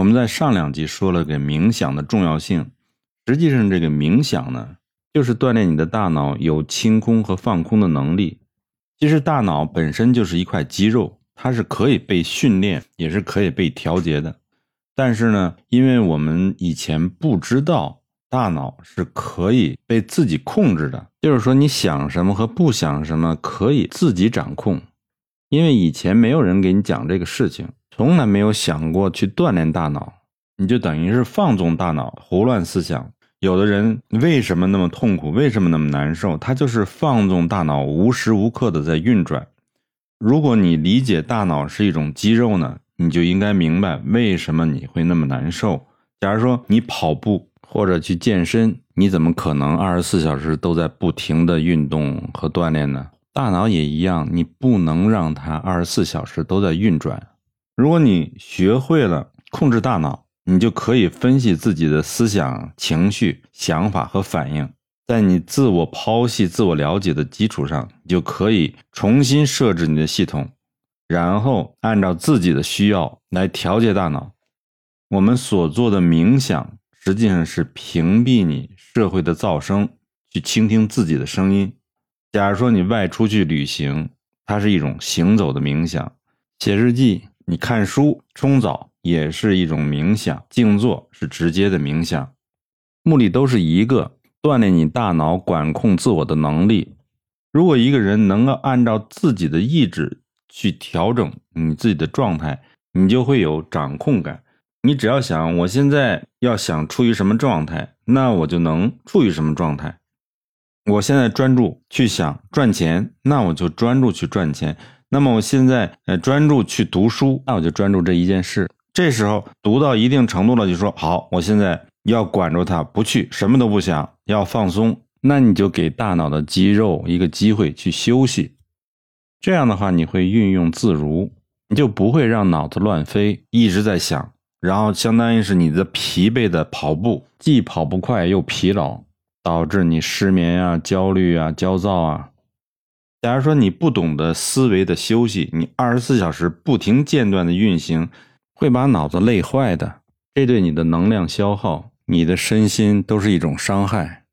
我们在上两集说了个冥想的重要性，实际上这个冥想呢，就是锻炼你的大脑有清空和放空的能力。其实大脑本身就是一块肌肉，它是可以被训练，也是可以被调节的。但是呢，因为我们以前不知道大脑是可以被自己控制的，就是说你想什么和不想什么可以自己掌控。因为以前没有人给你讲这个事情。从来没有想过去锻炼大脑，你就等于是放纵大脑，胡乱思想。有的人为什么那么痛苦？为什么那么难受？他就是放纵大脑，无时无刻的在运转。如果你理解大脑是一种肌肉呢，你就应该明白为什么你会那么难受。假如说你跑步或者去健身，你怎么可能二十四小时都在不停的运动和锻炼呢？大脑也一样，你不能让它二十四小时都在运转。如果你学会了控制大脑，你就可以分析自己的思想、情绪、想法和反应。在你自我剖析、自我了解的基础上，你就可以重新设置你的系统，然后按照自己的需要来调节大脑。我们所做的冥想，实际上是屏蔽你社会的噪声，去倾听自己的声音。假如说你外出去旅行，它是一种行走的冥想，写日记。你看书、冲澡也是一种冥想，静坐是直接的冥想，目的都是一个，锻炼你大脑管控自我的能力。如果一个人能够按照自己的意志去调整你自己的状态，你就会有掌控感。你只要想，我现在要想处于什么状态，那我就能处于什么状态。我现在专注去想赚钱，那我就专注去赚钱。那么我现在呃专注去读书，那我就专注这一件事。这时候读到一定程度了，就说好，我现在要管住它，不去，什么都不想，要放松。那你就给大脑的肌肉一个机会去休息。这样的话，你会运用自如，你就不会让脑子乱飞，一直在想，然后相当于是你的疲惫的跑步，既跑不快又疲劳，导致你失眠啊、焦虑啊、焦躁啊。假如说你不懂得思维的休息，你二十四小时不停间断的运行，会把脑子累坏的。这对你的能量消耗、你的身心都是一种伤害。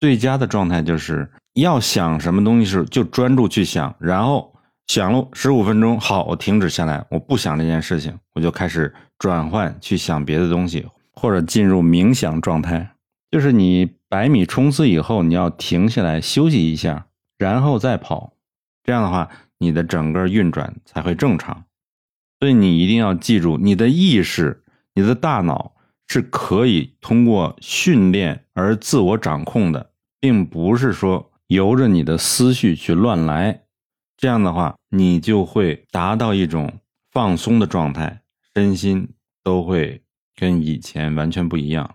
最佳的状态就是要想什么东西时就专注去想，然后想了十五分钟，好，我停止下来，我不想这件事情，我就开始转换去想别的东西，或者进入冥想状态。就是你百米冲刺以后，你要停下来休息一下。然后再跑，这样的话，你的整个运转才会正常。所以你一定要记住，你的意识、你的大脑是可以通过训练而自我掌控的，并不是说由着你的思绪去乱来。这样的话，你就会达到一种放松的状态，身心都会跟以前完全不一样。